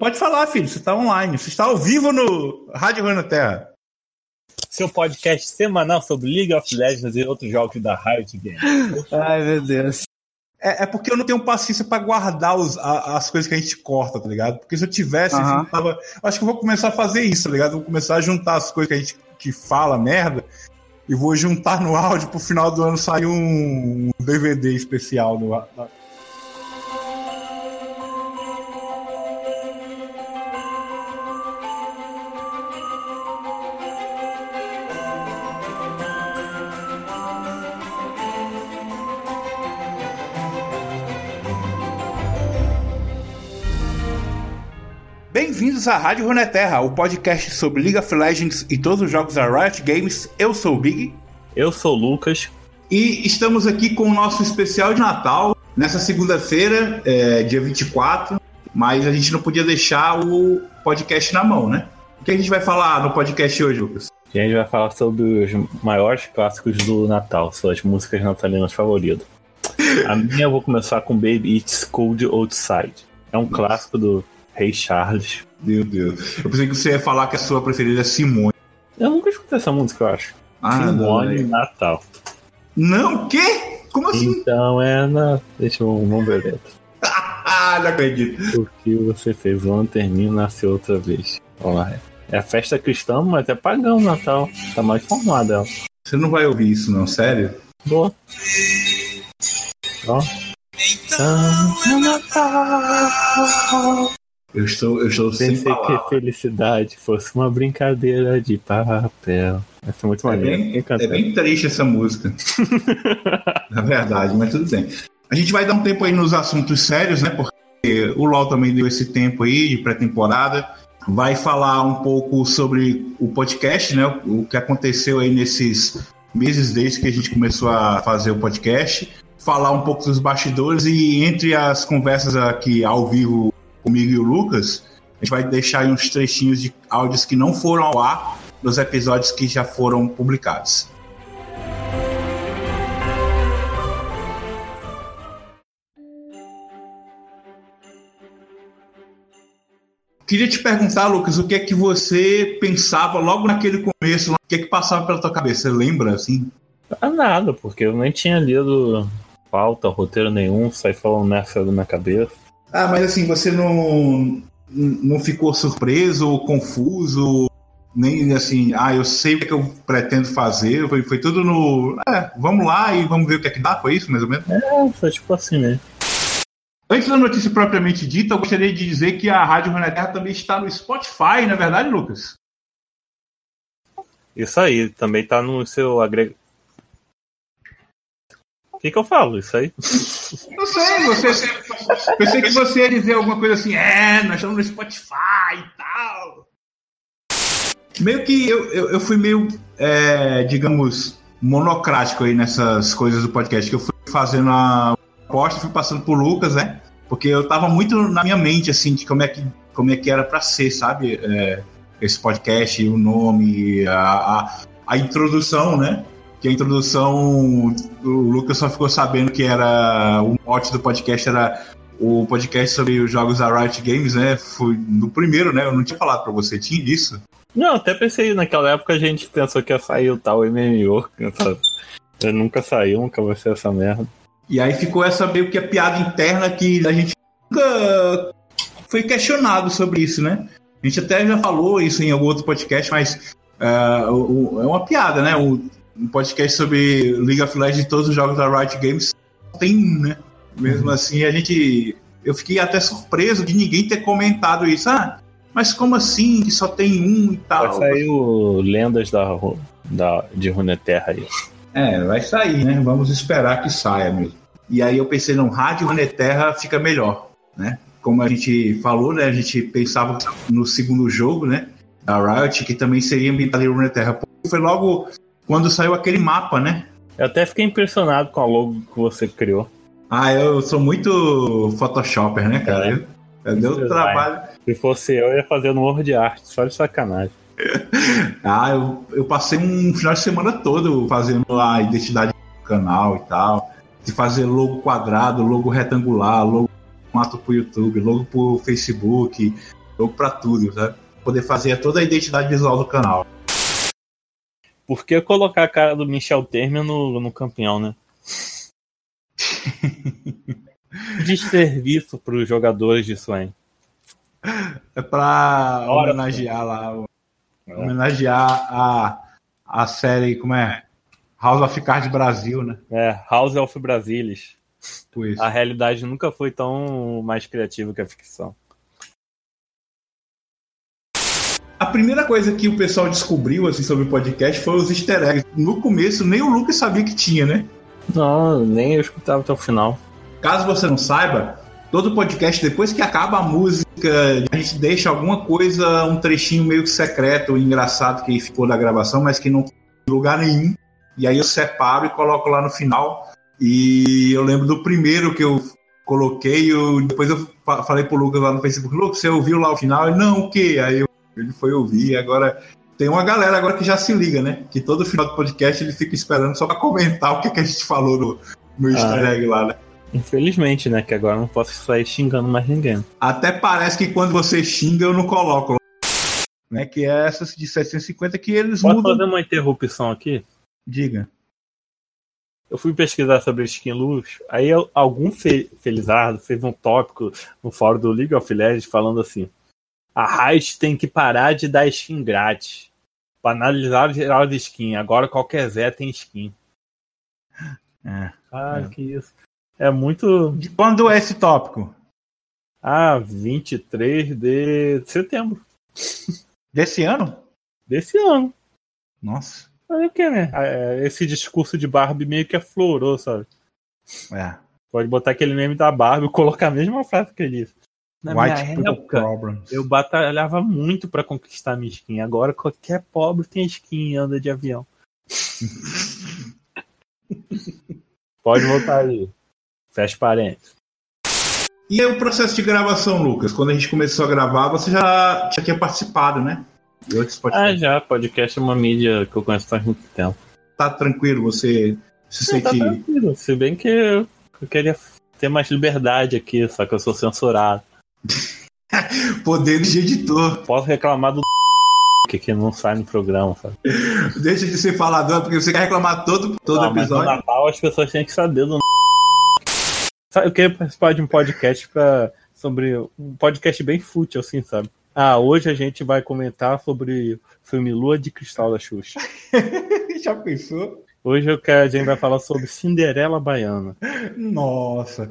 Pode falar, filho, você está online, você está ao vivo no Rádio Runo Terra. Seu podcast semanal sobre League of Legends e outros jogos da Riot Games. Ai, meu Deus. É, é, porque eu não tenho paciência para guardar os, a, as coisas que a gente corta, tá ligado? Porque se eu tivesse, uhum. eu tava, acho que eu vou começar a fazer isso, tá ligado? vou começar a juntar as coisas que a gente que fala merda e vou juntar no áudio pro final do ano sair um DVD especial no, Bem-vindos à Rádio Runeterra, o podcast sobre League of Legends e todos os jogos da Riot Games. Eu sou o Big. Eu sou o Lucas. E estamos aqui com o nosso especial de Natal, nessa segunda-feira, é, dia 24. Mas a gente não podia deixar o podcast na mão, né? O que a gente vai falar no podcast hoje, Lucas? A gente vai falar sobre os maiores clássicos do Natal, suas músicas natalinas favoritas. A minha eu vou começar com Baby It's Cold Outside. É um clássico do Rei Charles. Meu Deus. Eu pensei que você ia falar que a sua preferida é Simone. Eu nunca escutei essa música, eu acho. Ah, Simone não, Natal. Não, o quê? Como assim? Então é na. Deixa eu vamos ver dentro. ah, não acredito. O que você fez? O ano termina nasceu outra vez. Vamos lá. É festa cristã, mas é pagão Natal. Tá mais formado ela. Você não vai ouvir isso, não? Sério? Boa. Ó. Então, é Natal. Eu estou, eu estou Pensei sem que felicidade fosse uma brincadeira de papel. Essa é muito. É bem, é bem triste essa música. Na verdade, mas tudo bem. A gente vai dar um tempo aí nos assuntos sérios, né? Porque o LoL também deu esse tempo aí de pré-temporada. Vai falar um pouco sobre o podcast, né? O que aconteceu aí nesses meses desde que a gente começou a fazer o podcast. Falar um pouco dos bastidores e entre as conversas aqui ao vivo comigo e o Lucas, a gente vai deixar aí uns trechinhos de áudios que não foram ao ar nos episódios que já foram publicados. Queria te perguntar, Lucas, o que é que você pensava logo naquele começo, o que é que passava pela tua cabeça? Você lembra, assim? Ah, nada, porque eu nem tinha lido pauta, roteiro nenhum, saí falando nessa da minha cabeça. Ah, mas assim, você não, não ficou surpreso ou confuso? Nem assim, ah, eu sei o que eu pretendo fazer. Foi, foi tudo no. É, vamos lá e vamos ver o que é que dá. Foi isso, mais ou menos? É, foi tipo assim né? Antes da notícia propriamente dita, eu gostaria de dizer que a Rádio Terra também está no Spotify, não é verdade, Lucas? Isso aí, também está no seu agregador que, que eu falo? Isso aí? Não sei, você. Pensei que você ia dizer alguma coisa assim, é, nós estamos no Spotify e tal. Meio que eu, eu, eu fui meio, é, digamos, monocrático aí nessas coisas do podcast, que eu fui fazendo a aposta, fui passando por Lucas, né? Porque eu tava muito na minha mente, assim, de como é que, como é que era para ser, sabe? É, esse podcast, o nome, a, a, a introdução, né? Que a introdução o Lucas só ficou sabendo que era o mote do podcast era o podcast sobre os jogos da Riot Games, né? Foi no primeiro, né? Eu não tinha falado para você, tinha isso? Não, até pensei, naquela época a gente pensou que ia sair o tal MMO. Eu nunca saiu, nunca vai ser essa merda. E aí ficou essa meio que a piada interna que a gente nunca foi questionado sobre isso, né? A gente até já falou isso em algum outro podcast, mas uh, é uma piada, né? O, um podcast sobre League of Legends e todos os jogos da Riot Games tem um, né? Mesmo uhum. assim, a gente. Eu fiquei até surpreso de ninguém ter comentado isso. Ah, mas como assim que só tem um e tal? Vai sair o Lendas da, da, de Runeterra aí. É, vai sair, né? Vamos esperar que saia mesmo. E aí eu pensei, não, Rádio Runeterra fica melhor, né? Como a gente falou, né? A gente pensava no segundo jogo, né? Da Riot, que também seria ambientado em Runeterra. Foi logo quando saiu aquele mapa, né? Eu até fiquei impressionado com a logo que você criou. Ah, eu sou muito Photoshopper, né, cara? É. Eu, deu trabalho. Se fosse eu, eu ia fazer no Word Art, só de sacanagem. ah, eu, eu passei um final de semana todo fazendo a identidade do canal e tal. De fazer logo quadrado, logo retangular, logo formato pro YouTube, logo pro Facebook, logo pra tudo, sabe? Poder fazer toda a identidade visual do canal. Por que colocar a cara do Michel Temer no, no campeão, né? Desserviço para os jogadores de Swain. É pra Hora, homenagear lá, homenagear a, a série, como é? House of Cards Brasil, né? É, House of Brasilis. A realidade nunca foi tão mais criativa que a ficção. A primeira coisa que o pessoal descobriu assim, sobre o podcast foi os easter eggs. No começo, nem o Lucas sabia que tinha, né? Não, nem eu escutava até o final. Caso você não saiba, todo podcast, depois que acaba a música, a gente deixa alguma coisa, um trechinho meio que secreto, engraçado que ficou da gravação, mas que não tem lugar nenhum. E aí eu separo e coloco lá no final. E eu lembro do primeiro que eu coloquei, eu, depois eu fa- falei pro Lucas lá no Facebook, Lucas, você ouviu lá o final? Ele, não, o quê? Aí eu- ele foi ouvir, agora tem uma galera agora que já se liga, né? Que todo final do podcast ele fica esperando só pra comentar o que, que a gente falou no, no easter egg lá, né? Infelizmente, né? Que agora eu não posso sair xingando mais ninguém. Até parece que quando você xinga eu não coloco. Né? Que é essas de 750 que eles Posso mudam. fazer uma interrupção aqui? Diga. Eu fui pesquisar sobre skin luz, aí algum fe felizardo fez um tópico no fórum do League of Legends falando assim: a Riot tem que parar de dar skin grátis. Banalizar o geral de skin. Agora qualquer Zé tem skin. É. Ah, É. que isso. É muito. De quando é esse tópico? Ah, 23 de setembro Desse ano? desse ano. Nossa. Olha o que, né? É, Esse discurso de Barbie meio que aflorou, sabe? É. Pode botar aquele meme da Barbie e colocar a mesma frase que ele disse. Na White minha people época, problems. eu batalhava muito pra conquistar minha skin. Agora qualquer pobre tem skin e anda de avião. Pode voltar aí. Fecha parênteses. E aí o processo de gravação, Lucas? Quando a gente começou a gravar, você já, já tinha participado, né? De outros Ah, já. Podcast é uma mídia que eu conheço faz muito tempo. Tá tranquilo, você se tá sente. tranquilo. Se bem que eu, eu queria ter mais liberdade aqui, só que eu sou censurado. Poderes de editor. Posso reclamar do que, que não sai no programa, sabe? Deixa de ser falador, porque você quer reclamar todo, todo Não, mas no episódio. Natal as pessoas têm que saber do Eu queria participar de um podcast pra, sobre um podcast bem fútil, assim, sabe? Ah, hoje a gente vai comentar sobre o filme Lua de Cristal da Xuxa. Já pensou? Hoje eu quero, a gente vai falar sobre Cinderela Baiana. Nossa.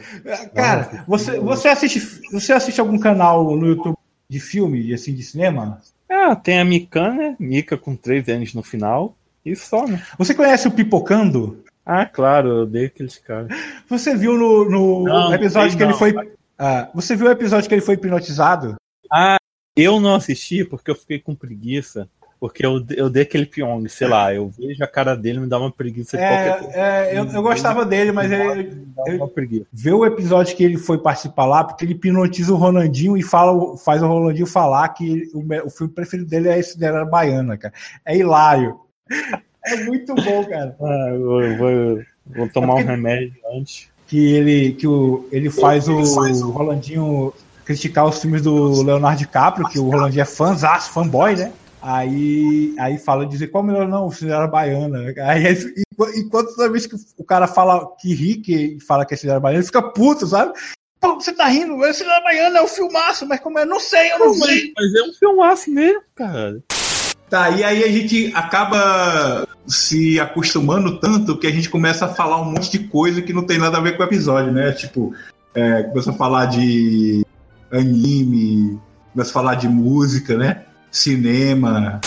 Cara, você, você, assiste, você assiste algum canal no YouTube de filme, assim, de cinema? Ah, tem a Mikan, né? Mika com três N's no final. E só, né? Você conhece o Pipocando? Ah, claro, eu odeio aqueles caras. Você viu no, no Não, episódio sei que ele foi. Ah, você viu o episódio que ele foi hipnotizado? Ah, eu não assisti porque eu fiquei com preguiça. Porque eu, eu dei aquele Pyong, sei lá, eu vejo a cara dele me dá uma preguiça de qualquer coisa. É, é, eu, eu gostava dele, mas ele, Me dá uma preguiça. vê o episódio que ele foi participar lá, porque ele hipnotiza o Rolandinho e fala, faz o Rolandinho falar que ele- o, o filme preferido dele é esse dela baiana, cara. É hilário. É muito bom, cara. Ah, eu, vou, vou tomar um remédio antes. Que ele, que o, ele faz o, Rolandinho criticar os filmes do Leonardo DiCaprio, que o Rolandinho é fãzaço, fanboy, né? Aí, aí fala, dizer qual melhor não, o Cinderela Baiana. Aí, enqu- enquanto toda vez que o cara fala que ri, que fala que é Cinderela Baiana, ele fica puto, sabe? Pô, você tá rindo? É Cinderela Baiana, é o filmaço, mas como é? Não sei, eu não sei. Mas é um filmaço mesmo, cara. Tá, e aí a gente acaba se acostumando tanto que a gente começa a falar um monte de coisa que não tem nada a ver com o episódio, né? Tipo, é, começa a falar de anime, começa a falar de música, né? Cinema.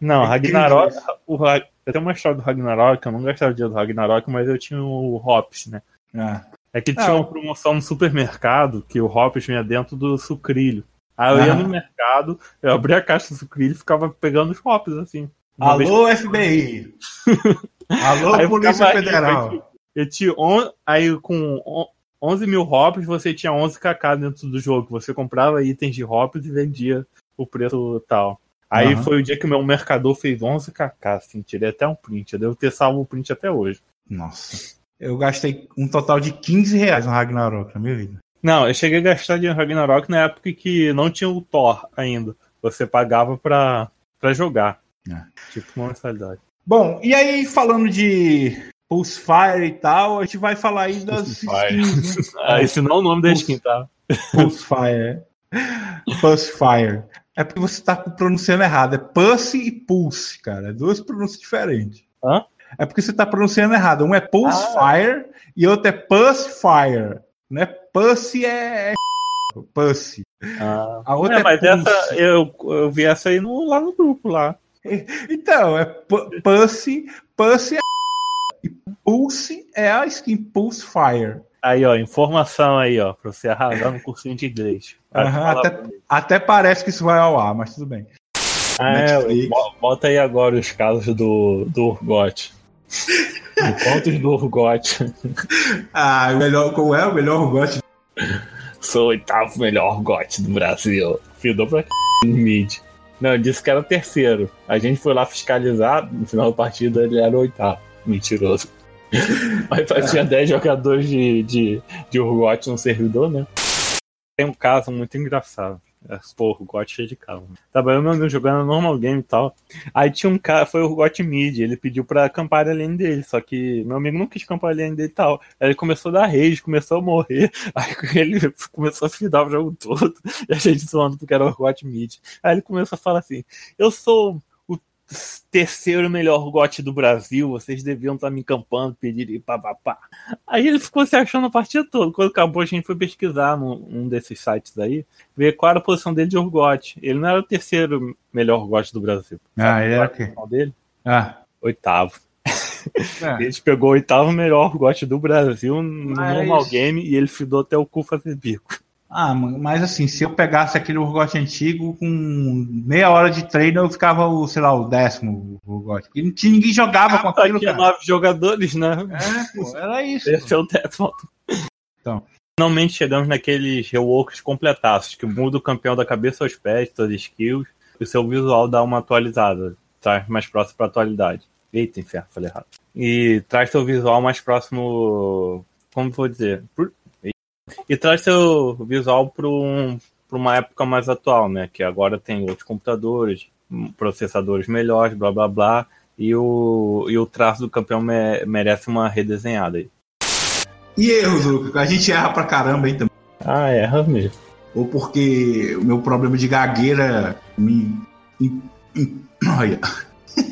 Não, É Ragnarok. O, eu tenho uma história do Ragnarok, eu não gostava do dia do Ragnarok, mas eu tinha o Hops, né? Ah, É que tinha Ah. uma promoção no supermercado que o Hops vinha dentro do sucrilho. Aí eu ia Ah. no mercado, eu abria a caixa do sucrilho e ficava pegando os Hops, assim. Uma vez Alô, FBI! Alô, Aí eu Polícia ficava Federal! aí Eu tinha on... Aí com on- 11 mil hops, você tinha 11 kk dentro do jogo. Você comprava itens de hops e vendia o preço tal. Aí Aham. foi o dia que o meu mercador fez 11 kk, assim, tirei até um print. Eu devo ter salvo o print até hoje. Nossa. Eu gastei um total de 15 reais no Ragnarok na minha vida. Não, eu cheguei a gastar dinheiro no Ragnarok na época que não tinha o Thor ainda. Você pagava pra, pra jogar. É. Tipo uma mensalidade. Bom, e aí falando de Pulsefire e tal, a gente vai falar aí das skins. Né? ah, esse não é o nome da skin, tá? Pulsefire. Pulsefire. É porque você tá pronunciando errado. É Pussy e Pulse, cara. É duas pronúncias diferentes. Hã? É porque você tá pronunciando errado. Um é Pulsefire ah. e outro é Pulsefire. Não é Pussy, é, é Pussy. Ah. A outra é, é mas Pulse. essa, eu, eu vi essa aí no, lá no grupo lá. Então, é Pussy, Pussy é e Pulse é a skin Pulse Fire. Aí, ó, informação aí, ó, pra você arrasar no cursinho de inglês. Uhum, até, até, parece que isso vai ao ar, mas tudo bem. Ah, é, bota aí agora os casos do, do Urgot. Contos do Urgot. Ah, melhor, qual é o melhor Urgot? Sou o oitavo melhor Urgot do Brasil. Fidou pra mid. Não, disse que era o terceiro. A gente foi lá fiscalizar, no final da partida ele era o oitavo. Mentiroso. Mas só tinha 10 jogadores de, de, de Urgot no servidor, né? Tem um caso muito engraçado. É, pô, o Urgot cheio de carro. Tava eu meu amigo jogando normal game e tal. Aí tinha um cara, foi o Urgot mid, ele pediu pra acampar a lane dele, só que meu amigo não quis acampar a lane dele e tal. Aí ele começou a dar rage, começou a morrer. Aí ele começou a fidar o jogo todo. E a gente zoando porque era o Urgot mid. Aí ele começou a falar assim: Eu sou terceiro melhor gote do Brasil, vocês deviam estar me encampando, pedir e papapá. Aí ele ficou se achando a partida toda. Quando acabou, a gente foi pesquisar num um desses sites aí, ver qual era a posição dele de Urgot. Ele não era o terceiro melhor gote do Brasil. Ah, ele era o quê? dele? Ah. Oitavo. É. Ele pegou o oitavo melhor gote do Brasil no Mas... normal game e ele fidou até o cu fazer bico. Ah, mas assim, se eu pegasse aquele Urgot antigo, com meia hora de treino, eu ficava, o, sei lá, o décimo Urgot. E ninguém jogava ah, com aquilo, tinha nove jogadores, né? É, pô, era isso. Esse é o décimo. Então. Finalmente chegamos naqueles reworks completaços, que muda o campeão da cabeça aos pés, suas skills, e o seu visual dá uma atualizada, traz mais próximo para a atualidade. Eita, inferno, falei errado. E traz seu visual mais próximo, como vou dizer, e traz seu visual para um, uma época mais atual, né? Que agora tem outros computadores, processadores melhores, blá blá blá, e o, e o traço do campeão me, merece uma redesenhada aí. E erros, Lucas? A gente erra pra caramba aí também. Ah, erra mesmo. Ou porque o meu problema de gagueira me. Olha.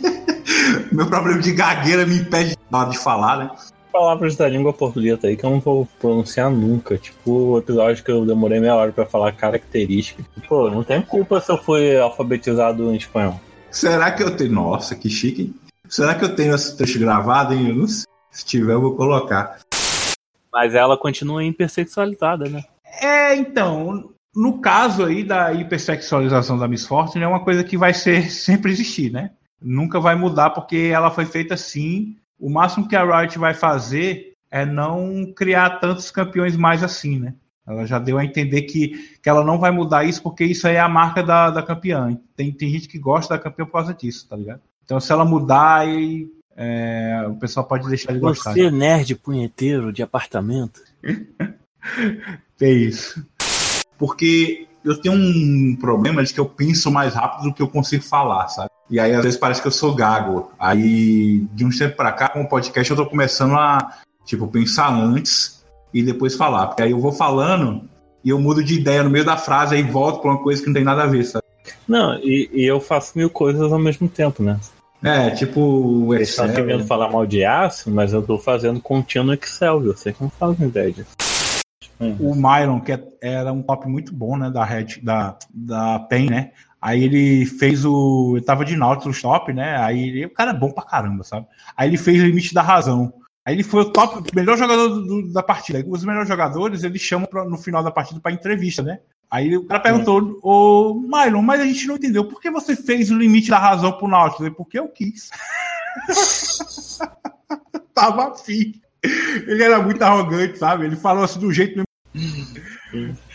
meu problema de gagueira me impede de falar, né? Palavras da língua portuguesa aí que eu não vou pronunciar nunca. Tipo, o episódio que eu demorei meia hora pra falar característica. Pô, não tem culpa se eu fui alfabetizado em espanhol. Será que eu tenho. Nossa, que chique. Será que eu tenho esse texto gravado, hein? Eu não sei. Se tiver, eu vou colocar. Mas ela continua hipersexualizada, né? É, então. No caso aí da hipersexualização da Miss Fortune, é uma coisa que vai ser sempre existir, né? Nunca vai mudar porque ela foi feita assim o máximo que a Riot vai fazer é não criar tantos campeões mais assim, né? Ela já deu a entender que, que ela não vai mudar isso porque isso aí é a marca da, da campeã. Tem, tem gente que gosta da campeã por causa disso, tá ligado? Então se ela mudar, aí, é, o pessoal pode deixar de gostar. Você, né? nerd punheteiro de apartamento. é isso. Porque eu tenho um problema de que eu penso mais rápido do que eu consigo falar, sabe? E aí, às vezes, parece que eu sou gago. Aí, de uns tempos pra cá, com o podcast, eu tô começando a, tipo, pensar antes e depois falar. Porque aí eu vou falando e eu mudo de ideia no meio da frase e volto pra uma coisa que não tem nada a ver, sabe? Não, e, e eu faço mil coisas ao mesmo tempo, né? É, tipo o Excel. Estão querendo falar mal de aço, mas eu tô fazendo contínuo no Excel, viu? Você que não faz ideia disso. O Myron, que é, era um top muito bom, né, da Red, da, da PEN, né? Aí ele fez o. Ele tava de Nautilus top, né? Aí ele, o cara é bom pra caramba, sabe? Aí ele fez o limite da razão. Aí ele foi o top, melhor jogador do, da partida. Aí, os melhores jogadores ele chama pra, no final da partida para entrevista, né? Aí o cara perguntou, ô Mylon, mas a gente não entendeu, por que você fez o limite da razão pro Nautilus? Porque eu quis. Tava afim. Ele era muito arrogante, sabe? Ele falou assim do jeito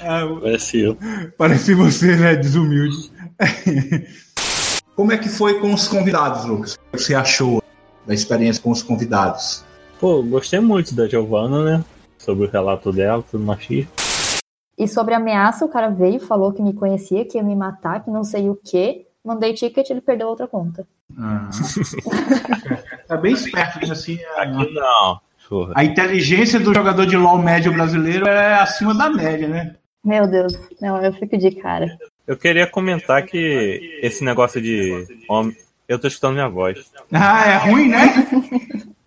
ah, Parece eu. Parece você, né? Desumilde. Como é que foi com os convidados, Lucas? O que você achou da experiência com os convidados? Pô, gostei muito da Giovanna, né? Sobre o relato dela, tudo machismo. E sobre ameaça, o cara veio, falou que me conhecia, que ia me matar, que não sei o quê. Mandei ticket, ele perdeu outra conta. Ah. tá bem esperto, né, assim. A, Aqui não. Porra. a inteligência do jogador de LoL médio brasileiro é acima da média, né? Meu Deus, não, eu fico de cara. Eu queria comentar que esse negócio de homem. Eu tô escutando minha voz. Ah, é ruim, né?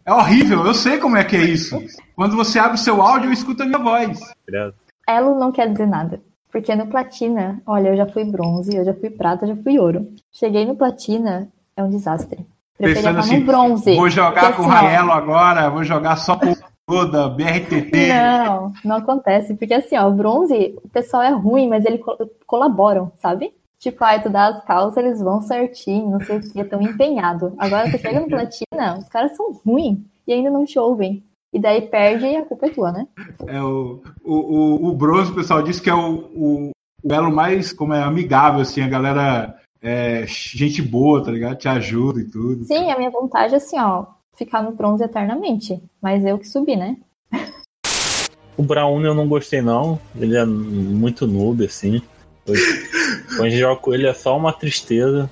É horrível, eu sei como é que é isso. Quando você abre o seu áudio, eu escuto a minha voz. Credo. Elo não quer dizer nada. Porque no platina, olha, eu já fui bronze, eu já fui prata, eu já fui ouro. Cheguei no platina, é um desastre. Preferia Pensando assim, no bronze. Vou jogar Porque, com o assim, Raelo agora, vou jogar só com toda, BRTT. Não, não acontece. Porque assim, ó, o bronze, o pessoal é ruim, mas eles co- colaboram, sabe? Tipo, aí tu dá as calças, eles vão certinho, não sei o que, tão empenhado. Agora tu chega no platina, os caras são ruins e ainda não te ouvem. E daí perde e a culpa é tua, né? É o, o, o, o bronze, o pessoal diz que é o, o, o elo mais como é, amigável, assim, a galera é gente boa, tá ligado? Te ajuda e tudo. Sim, a minha vontade é assim, ó, ficar no bronze eternamente. Mas eu que subi, né? O Brown eu não gostei, não. Ele é muito noob, assim. Eu- Quando eu jogo com ele é só uma tristeza.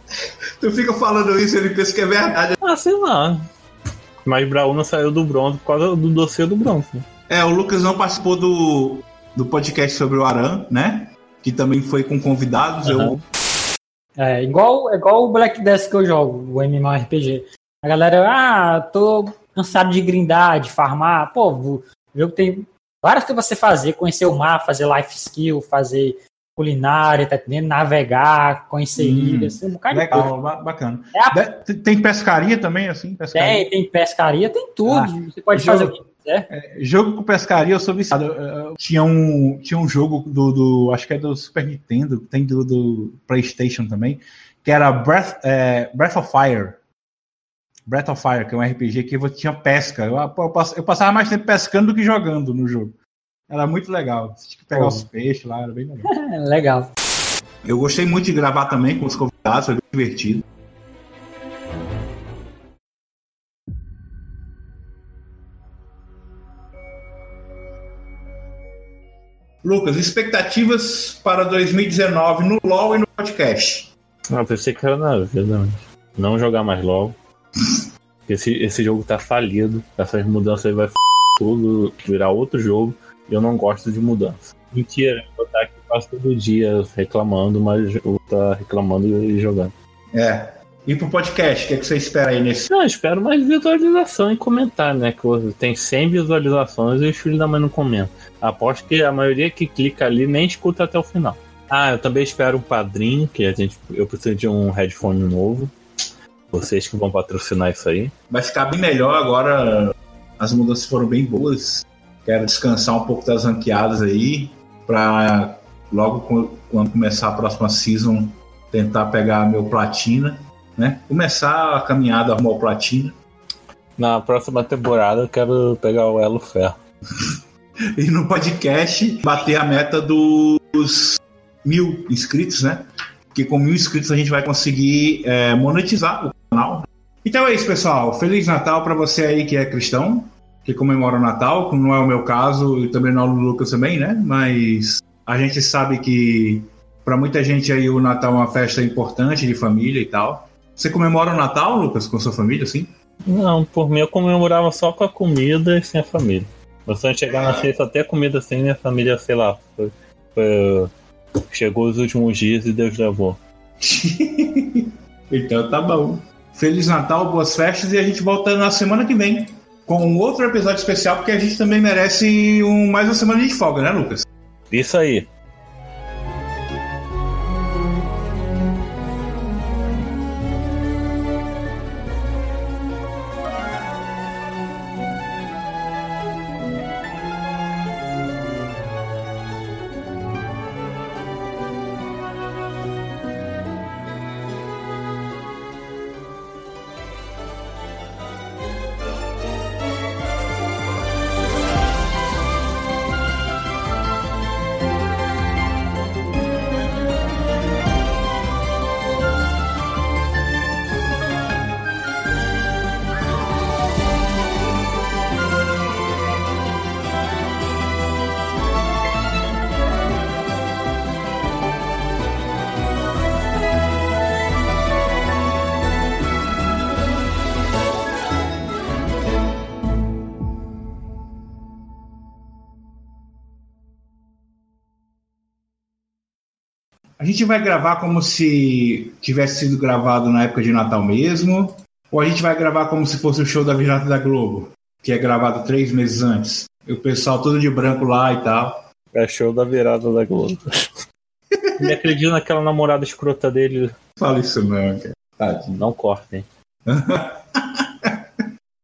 Tu fica falando isso, ele pensa que é verdade. Ah, sei lá. Mas Brauna saiu do bronze por causa do dossiê do bronze. né? É, o Lucas não participou do, do podcast sobre o Aran, né? Que também foi com convidados. Eu, Aham. É igual, é igual o Black Death que eu jogo, o MMORPG. A galera, ah, tô cansado de grindar, de farmar. Pô, o jogo tem várias coisas pra você fazer, conhecer o mar, fazer life skill, fazer culinária, tá entendendo? Navegar, conhecer Hum, ilhas, tem um bocado. Legal, ba- bacana. É a- tem- pescaria também, assim? Pescaria. Tem, tem pescaria, tem tudo. Ah, você pode jogo. fazer o que quiser. Jogo com pescaria, eu sou viciado. Eu- eu- Tinha um, tinha um jogo do, do- Acho que é do Super Nintendo, tem do, do PlayStation também, que era Breath, é, Breath of Fire. Breath of Fire, que é um RPG que você tinha pesca. Eu, eu pass- eu passava mais tempo pescando do que jogando no jogo. Era muito legal. Você tinha que pegar Pô. os peixes lá, era bem legal. É legal. Eu gostei muito de gravar também com os convidados, foi bem divertido. Lucas, expectativas para 2019 no LoL e no podcast. Ah, pensei que era na vida. mas Não jogar mais LOL. Esse, esse jogo tá falido. Essas mudanças aí vai f tudo, virar outro jogo. E eu não gosto de mudança. Mentira, eu estar aqui quase todo dia reclamando, mas eu estar reclamando e jogando. É. E pro podcast, o que, é que você espera aí nesse? Não, eu espero mais visualização e comentar, né? Que tem 100 visualizações e os filhos da mãe não comentam. Aposto que a maioria que clica ali nem escuta até o final. Ah, eu também espero um padrinho, que a gente, eu preciso de um headphone novo. Vocês que vão patrocinar isso aí. Vai ficar bem melhor agora. As mudanças foram bem boas. Quero descansar um pouco das ranqueadas aí. Pra logo quando começar a próxima season tentar pegar meu platina. Né? Começar a caminhada rumo ao platina. Na próxima temporada eu quero pegar o Elo Ferro. E no podcast bater a meta dos mil inscritos, né? Porque com mil inscritos a gente vai conseguir é, monetizar o canal. Então é isso, pessoal. Feliz Natal para você aí que é cristão, que comemora o Natal, como não é o meu caso, e também não é o Lucas também, né? Mas a gente sabe que para muita gente aí o Natal é uma festa importante de família e tal. Você comemora o Natal, Lucas, com sua família, assim? Não, por mim eu comemorava só com a comida e sem a família. Mas eu chegar na sexta até comida sem minha família, sei lá, foi- foi- chegou os últimos dias e Deus levou. então tá bom. Feliz Natal, boas festas e a gente volta na semana que vem com outro episódio especial, porque a gente também merece um, mais uma semana de folga, né, Lucas? Isso aí. Gente vai gravar como se tivesse sido gravado na época de Natal mesmo? Ou a gente vai gravar como se fosse o show da Virada da Globo, que é gravado três meses antes? E o pessoal todo de branco lá e tal. É show da virada da Globo. Ele acredita naquela namorada escrota dele. Fala isso não, cara. Tadinho. Não cortem.